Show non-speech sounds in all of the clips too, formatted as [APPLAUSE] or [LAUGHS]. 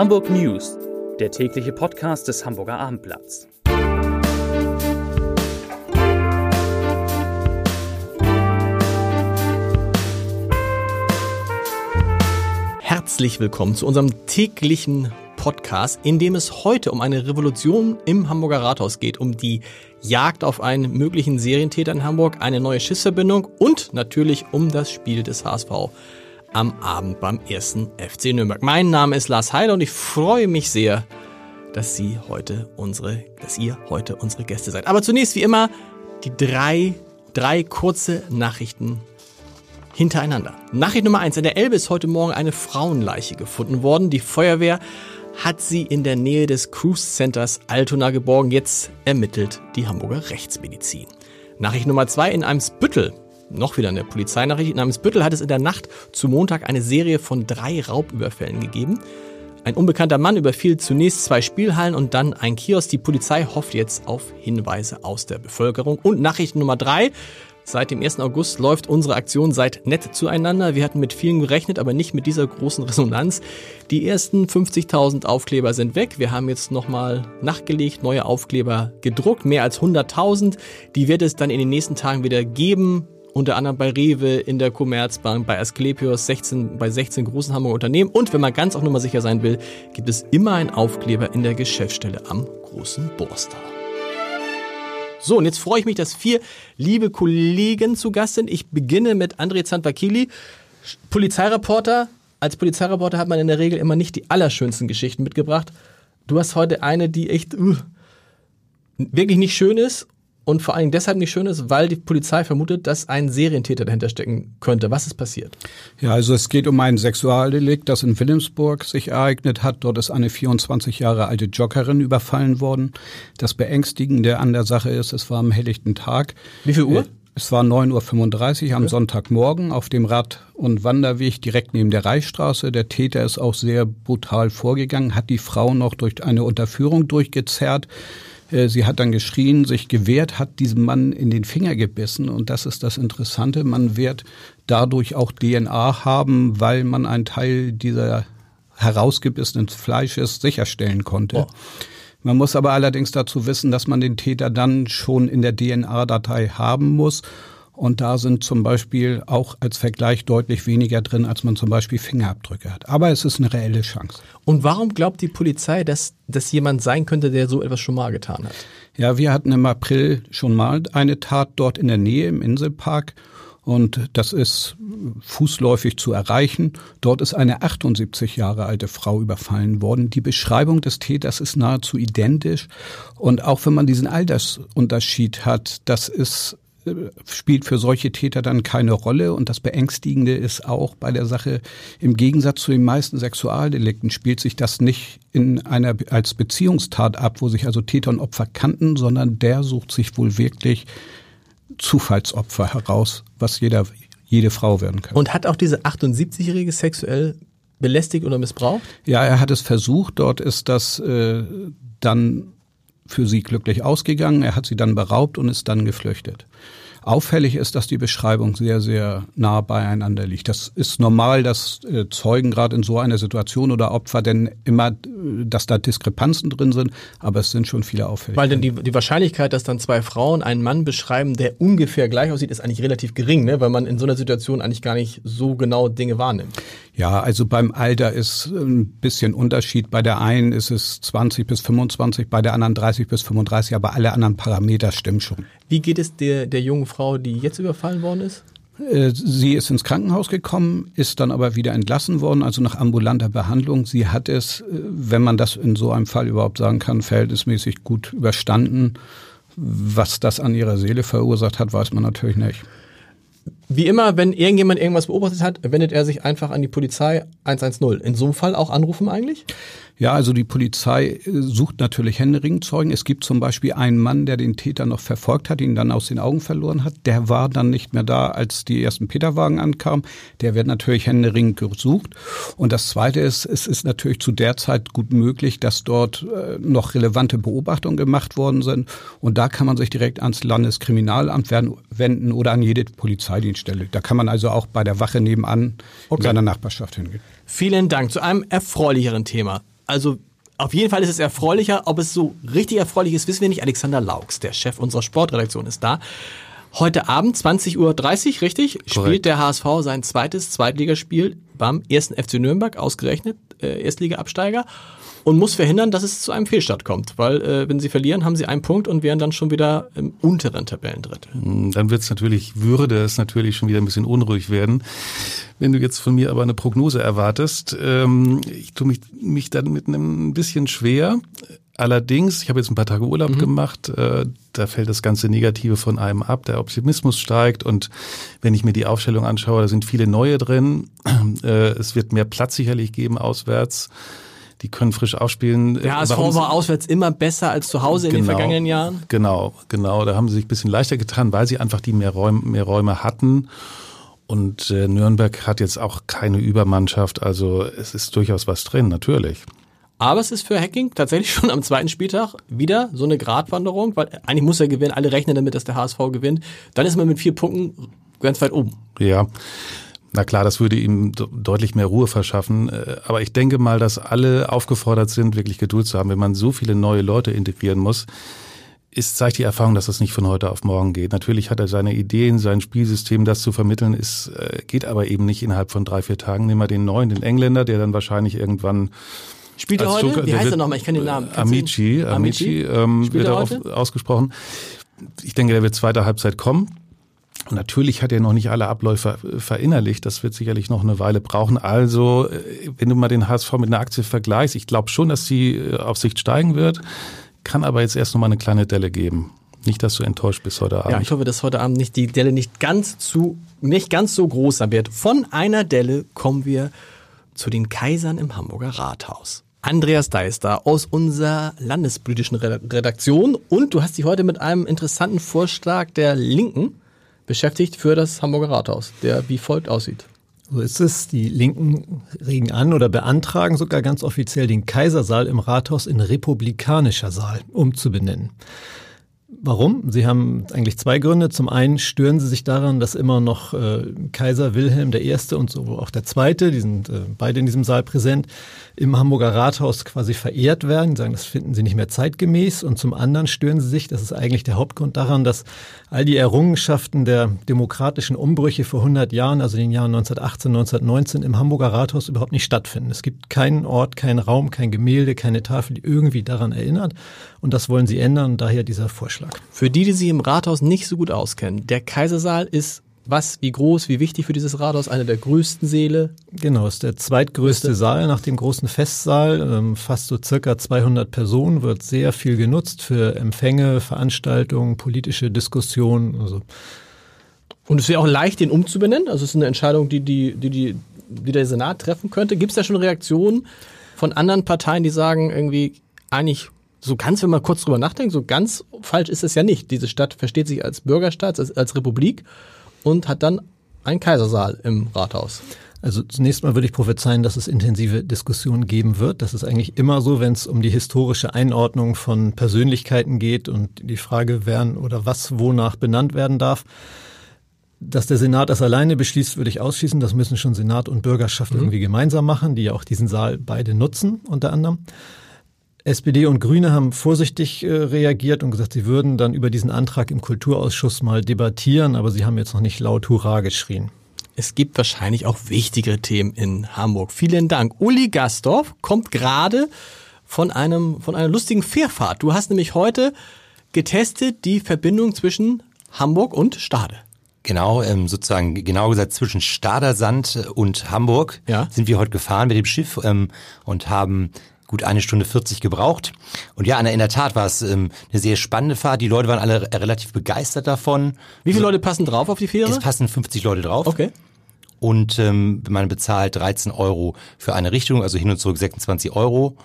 Hamburg News, der tägliche Podcast des Hamburger Abendblatts. Herzlich willkommen zu unserem täglichen Podcast, in dem es heute um eine Revolution im Hamburger Rathaus geht, um die Jagd auf einen möglichen Serientäter in Hamburg, eine neue Schiffsverbindung und natürlich um das Spiel des HSV am Abend beim ersten FC Nürnberg. Mein Name ist Lars Heiler und ich freue mich sehr, dass Sie heute unsere, dass ihr heute unsere Gäste seid. Aber zunächst wie immer die drei, drei kurze Nachrichten hintereinander. Nachricht Nummer eins: In der Elbe ist heute Morgen eine Frauenleiche gefunden worden. Die Feuerwehr hat sie in der Nähe des Cruise Centers Altona geborgen. Jetzt ermittelt die Hamburger Rechtsmedizin. Nachricht Nummer zwei: In einem Spüttel noch wieder eine Polizeinachricht. Namens Büttel hat es in der Nacht zu Montag eine Serie von drei Raubüberfällen gegeben. Ein unbekannter Mann überfiel zunächst zwei Spielhallen und dann ein Kiosk. Die Polizei hofft jetzt auf Hinweise aus der Bevölkerung. Und Nachricht Nummer drei. Seit dem 1. August läuft unsere Aktion Seid nett zueinander. Wir hatten mit vielen gerechnet, aber nicht mit dieser großen [LAUGHS] Resonanz. Die ersten 50.000 Aufkleber sind weg. Wir haben jetzt nochmal nachgelegt, neue Aufkleber gedruckt, mehr als 100.000. Die wird es dann in den nächsten Tagen wieder geben unter anderem bei Rewe, in der Commerzbank, bei Asklepios, 16, bei 16 großen Hamburger Unternehmen. Und wenn man ganz auf Nummer sicher sein will, gibt es immer einen Aufkleber in der Geschäftsstelle am großen Borster. So, und jetzt freue ich mich, dass vier liebe Kollegen zu Gast sind. Ich beginne mit André Zantvakili, Polizeireporter. Als Polizeireporter hat man in der Regel immer nicht die allerschönsten Geschichten mitgebracht. Du hast heute eine, die echt uh, wirklich nicht schön ist und vor allem deshalb nicht schön ist, weil die Polizei vermutet, dass ein Serientäter dahinter stecken könnte. Was ist passiert? Ja, also es geht um ein Sexualdelikt, das in Wilhelmsburg sich ereignet hat. Dort ist eine 24 Jahre alte Joggerin überfallen worden. Das Beängstigende an der Sache ist, es war am helllichten Tag. Wie viel Uhr? Äh, es war 9.35 Uhr am Sonntagmorgen auf dem Rad- und Wanderweg direkt neben der Reichsstraße. Der Täter ist auch sehr brutal vorgegangen, hat die Frau noch durch eine Unterführung durchgezerrt. Äh, sie hat dann geschrien, sich gewehrt, hat diesem Mann in den Finger gebissen. Und das ist das Interessante. Man wird dadurch auch DNA haben, weil man einen Teil dieser herausgebissenen Fleisches sicherstellen konnte. Oh. Man muss aber allerdings dazu wissen, dass man den Täter dann schon in der DNA-Datei haben muss. Und da sind zum Beispiel auch als Vergleich deutlich weniger drin, als man zum Beispiel Fingerabdrücke hat. Aber es ist eine reelle Chance. Und warum glaubt die Polizei, dass das jemand sein könnte, der so etwas schon mal getan hat? Ja, wir hatten im April schon mal eine Tat dort in der Nähe im Inselpark. Und das ist fußläufig zu erreichen. Dort ist eine 78 Jahre alte Frau überfallen worden. Die Beschreibung des Täters ist nahezu identisch. Und auch wenn man diesen Altersunterschied hat, das ist spielt für solche Täter dann keine Rolle. Und das Beängstigende ist auch bei der Sache, im Gegensatz zu den meisten Sexualdelikten spielt sich das nicht in einer als Beziehungstat ab, wo sich also Täter und Opfer kannten, sondern der sucht sich wohl wirklich Zufallsopfer heraus, was jeder, jede Frau werden kann. Und hat auch diese 78-Jährige sexuell belästigt oder missbraucht? Ja, er hat es versucht. Dort ist das äh, dann für sie glücklich ausgegangen. Er hat sie dann beraubt und ist dann geflüchtet. Auffällig ist, dass die Beschreibung sehr, sehr nah beieinander liegt. Das ist normal, dass äh, Zeugen gerade in so einer Situation oder Opfer denn immer, äh, dass da Diskrepanzen drin sind, aber es sind schon viele auffällig. Weil denn die, die Wahrscheinlichkeit, dass dann zwei Frauen einen Mann beschreiben, der ungefähr gleich aussieht, ist eigentlich relativ gering, ne? weil man in so einer Situation eigentlich gar nicht so genau Dinge wahrnimmt. Ja, also beim Alter ist ein bisschen Unterschied. Bei der einen ist es 20 bis 25, bei der anderen 30 bis 35, aber alle anderen Parameter stimmen schon. Wie geht es der, der jungen Frau, die jetzt überfallen worden ist? Äh, sie ist ins Krankenhaus gekommen, ist dann aber wieder entlassen worden, also nach ambulanter Behandlung. Sie hat es, äh, wenn man das in so einem Fall überhaupt sagen kann, verhältnismäßig gut überstanden. Was das an ihrer Seele verursacht hat, weiß man natürlich nicht. Wie immer, wenn irgendjemand irgendwas beobachtet hat, wendet er sich einfach an die Polizei 110. In so einem Fall auch anrufen eigentlich? Ja, also die Polizei äh, sucht natürlich händeringend Zeugen. Es gibt zum Beispiel einen Mann, der den Täter noch verfolgt hat, ihn dann aus den Augen verloren hat. Der war dann nicht mehr da, als die ersten Peterwagen ankamen. Der wird natürlich händeringend gesucht. Und das Zweite ist, es ist natürlich zu der Zeit gut möglich, dass dort äh, noch relevante Beobachtungen gemacht worden sind. Und da kann man sich direkt ans Landeskriminalamt wenden oder an jede Polizeidienststelle. Da kann man also auch bei der Wache nebenan okay. in seiner Nachbarschaft hingehen. Vielen Dank zu einem erfreulicheren Thema. Also auf jeden Fall ist es erfreulicher. Ob es so richtig erfreulich ist, wissen wir nicht. Alexander Laux, der Chef unserer Sportredaktion, ist da. Heute Abend, 20.30 Uhr, richtig, Korrekt. spielt der HSV sein zweites Zweitligaspiel beim ersten FC Nürnberg, ausgerechnet, äh, Erstliga-Absteiger und muss verhindern, dass es zu einem Fehlstart kommt. Weil äh, wenn sie verlieren, haben sie einen Punkt und wären dann schon wieder im unteren Tabellendrittel. Hm, dann wird es natürlich, würde es natürlich schon wieder ein bisschen unruhig werden. Wenn du jetzt von mir aber eine Prognose erwartest, ähm, ich tue mich, mich dann mit einem ein bisschen schwer. Allerdings, ich habe jetzt ein paar Tage Urlaub mhm. gemacht, äh, da fällt das ganze Negative von einem ab, der Optimismus steigt und wenn ich mir die Aufstellung anschaue, da sind viele neue drin. Äh, es wird mehr Platz sicherlich geben auswärts die können frisch aufspielen. Ja, es war auswärts immer besser als zu Hause in den genau, vergangenen Jahren. Genau, genau. Da haben sie sich ein bisschen leichter getan, weil sie einfach die mehr Räume, mehr Räume hatten. Und äh, Nürnberg hat jetzt auch keine Übermannschaft, also es ist durchaus was drin, natürlich. Aber es ist für Hacking tatsächlich [LAUGHS] schon am zweiten Spieltag wieder so eine Gratwanderung, weil eigentlich muss er gewinnen, alle rechnen damit, dass der HSV gewinnt. Dann ist man mit vier Punkten ganz weit oben. Ja. Na klar, das würde ihm deutlich mehr Ruhe verschaffen. Äh, aber ich denke mal, dass alle aufgefordert sind, wirklich Geduld zu haben. Wenn man so viele neue Leute integrieren muss, ist, zeigt die Erfahrung, dass das nicht von heute auf morgen geht. Natürlich hat er seine Ideen, sein Spielsystem, das zu vermitteln, ist, äh, geht aber eben nicht innerhalb von drei, vier Tagen. Nehmen wir den neuen, den Engländer, der dann wahrscheinlich irgendwann Spielt er heute? Zucker, Wie heißt er nochmal? Ich kann den Namen. Amici, Amici, Amici ähm, wird er heute? ausgesprochen. Ich denke, der wird zweite Halbzeit kommen. Natürlich hat er noch nicht alle Abläufe verinnerlicht. Das wird sicherlich noch eine Weile brauchen. Also, äh, wenn du mal den HSV mit einer Aktie vergleichst, ich glaube schon, dass sie äh, auf Sicht steigen wird, kann aber jetzt erst noch mal eine kleine Delle geben. Nicht, dass du enttäuscht bist heute Abend. Ja, ich hoffe, dass heute Abend nicht die Delle nicht ganz zu, nicht ganz so groß sein wird. Von einer Delle kommen wir zu den Kaisern im Hamburger Rathaus. Andreas Deister aus unserer landespolitischen Redaktion und du hast dich heute mit einem interessanten Vorschlag der Linken beschäftigt für das Hamburger Rathaus, der wie folgt aussieht. So ist es. Die Linken regen an oder beantragen sogar ganz offiziell den Kaisersaal im Rathaus in republikanischer Saal umzubenennen. Warum? Sie haben eigentlich zwei Gründe. Zum einen stören sie sich daran, dass immer noch äh, Kaiser Wilhelm I. und so auch der Zweite, die sind äh, beide in diesem Saal präsent, im Hamburger Rathaus quasi verehrt werden. Sie sagen, das finden sie nicht mehr zeitgemäß. Und zum anderen stören sie sich, das ist eigentlich der Hauptgrund daran, dass all die Errungenschaften der demokratischen Umbrüche vor 100 Jahren, also in den Jahren 1918, 1919 im Hamburger Rathaus überhaupt nicht stattfinden. Es gibt keinen Ort, keinen Raum, kein Gemälde, keine Tafel, die irgendwie daran erinnert. Und das wollen sie ändern, daher dieser Vorschlag. Für die, die sich im Rathaus nicht so gut auskennen, der Kaisersaal ist was, wie groß, wie wichtig für dieses Rathaus? Eine der größten Säle? Genau, ist der zweitgrößte Größte. Saal nach dem großen Festsaal. Ähm, fast so circa 200 Personen, wird sehr viel genutzt für Empfänge, Veranstaltungen, politische Diskussionen. Also. Und es wäre auch leicht, den umzubenennen? Also es ist eine Entscheidung, die, die, die, die, die der Senat treffen könnte. Gibt es da schon Reaktionen von anderen Parteien, die sagen, irgendwie eigentlich so ganz, wenn man kurz drüber nachdenkt, so ganz falsch ist es ja nicht. Diese Stadt versteht sich als Bürgerstaat, als, als Republik und hat dann einen Kaisersaal im Rathaus. Also zunächst mal würde ich prophezeien, dass es intensive Diskussionen geben wird. Das ist eigentlich immer so, wenn es um die historische Einordnung von Persönlichkeiten geht und die Frage, wer oder was wonach benannt werden darf. Dass der Senat das alleine beschließt, würde ich ausschließen. Das müssen schon Senat und Bürgerschaft mhm. irgendwie gemeinsam machen, die ja auch diesen Saal beide nutzen, unter anderem. SPD und Grüne haben vorsichtig äh, reagiert und gesagt, sie würden dann über diesen Antrag im Kulturausschuss mal debattieren, aber sie haben jetzt noch nicht laut Hurra geschrien. Es gibt wahrscheinlich auch wichtigere Themen in Hamburg. Vielen Dank. Uli Gastorf kommt gerade von einem, von einer lustigen Fährfahrt. Du hast nämlich heute getestet die Verbindung zwischen Hamburg und Stade. Genau, ähm, sozusagen genau gesagt zwischen Stadersand und Hamburg ja. sind wir heute gefahren mit dem Schiff ähm, und haben gut eine Stunde 40 gebraucht. Und ja, in der Tat war es ähm, eine sehr spannende Fahrt. Die Leute waren alle relativ begeistert davon. Wie viele also, Leute passen drauf auf die Fähre? Es passen 50 Leute drauf. Okay. Und ähm, man bezahlt 13 Euro für eine Richtung, also hin und zurück 26 Euro.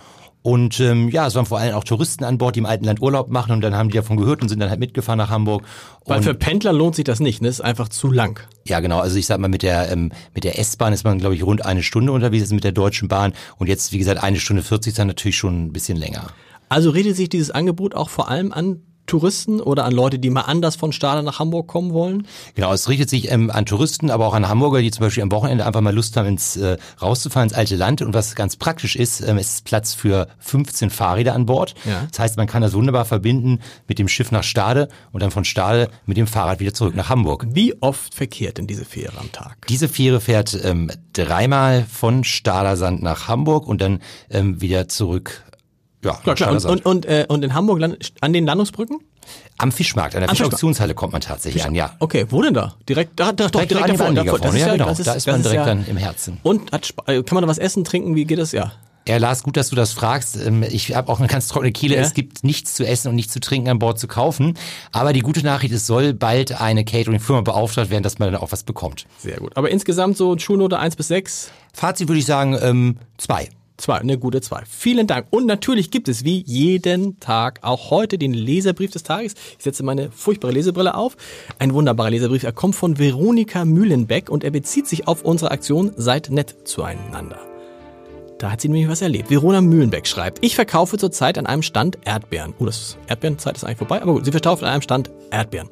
Und ähm, ja, es waren vor allem auch Touristen an Bord, die im alten Land Urlaub machen und dann haben die davon gehört und sind dann halt mitgefahren nach Hamburg. Weil für Pendler lohnt sich das nicht, ne? Ist einfach zu lang. Ja, genau. Also ich sag mal, mit der ähm, mit der S-Bahn ist man, glaube ich, rund eine Stunde unterwegs, mit der Deutschen Bahn. Und jetzt, wie gesagt, eine Stunde 40 ist dann natürlich schon ein bisschen länger. Also redet sich dieses Angebot auch vor allem an Touristen oder an Leute, die mal anders von Stade nach Hamburg kommen wollen? Genau, es richtet sich ähm, an Touristen, aber auch an Hamburger, die zum Beispiel am Wochenende einfach mal Lust haben, ins äh, rauszufahren ins alte Land. Und was ganz praktisch ist, ähm, es ist Platz für 15 Fahrräder an Bord. Ja. Das heißt, man kann das wunderbar verbinden mit dem Schiff nach Stade und dann von Stade mit dem Fahrrad wieder zurück nach Hamburg. Wie oft verkehrt denn diese Fähre am Tag? Diese Fähre fährt ähm, dreimal von Stadersand nach Hamburg und dann ähm, wieder zurück ja, klar, klar. Und, und, und, äh, und in Hamburg an den Landungsbrücken? Am Fischmarkt, an der Fischauktionshalle kommt man tatsächlich Fisch an, ja. Okay, wo denn da? Direkt da, da direkt, direkt davor. davor. Das ja, ja, genau. Ist, da ist man direkt ja, dann im Herzen. Und hat, äh, kann man da was essen, trinken? Wie geht das? Ja. Ja, Lars, gut, dass du das fragst. Ähm, ich habe auch eine ganz trockene Kehle. Ja. Es gibt nichts zu essen und nichts zu trinken an Bord zu kaufen. Aber die gute Nachricht, es soll bald eine Catering-Firma beauftragt werden, dass man dann auch was bekommt. Sehr gut. Aber insgesamt so Schulnote 1 bis 6? Fazit würde ich sagen, ähm, zwei. Zwei, eine gute zwei. Vielen Dank. Und natürlich gibt es wie jeden Tag auch heute den Leserbrief des Tages. Ich setze meine furchtbare Lesebrille auf. Ein wunderbarer Leserbrief. Er kommt von Veronika Mühlenbeck und er bezieht sich auf unsere Aktion Seid nett zueinander. Da hat sie nämlich was erlebt. Verona Mühlenbeck schreibt, ich verkaufe zurzeit an einem Stand Erdbeeren. Oh, das Erdbeerenzeit ist eigentlich vorbei, aber gut, sie verkauft an einem Stand Erdbeeren.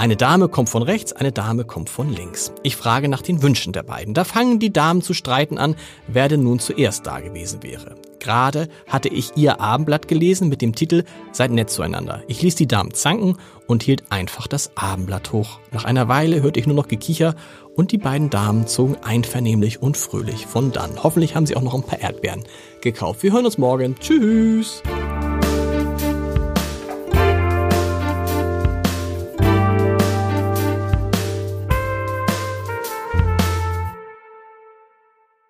Eine Dame kommt von rechts, eine Dame kommt von links. Ich frage nach den Wünschen der beiden. Da fangen die Damen zu streiten an, wer denn nun zuerst da gewesen wäre. Gerade hatte ich ihr Abendblatt gelesen mit dem Titel Seid nett zueinander. Ich ließ die Damen zanken und hielt einfach das Abendblatt hoch. Nach einer Weile hörte ich nur noch Gekicher und die beiden Damen zogen einvernehmlich und fröhlich von dann. Hoffentlich haben sie auch noch ein paar Erdbeeren gekauft. Wir hören uns morgen. Tschüss.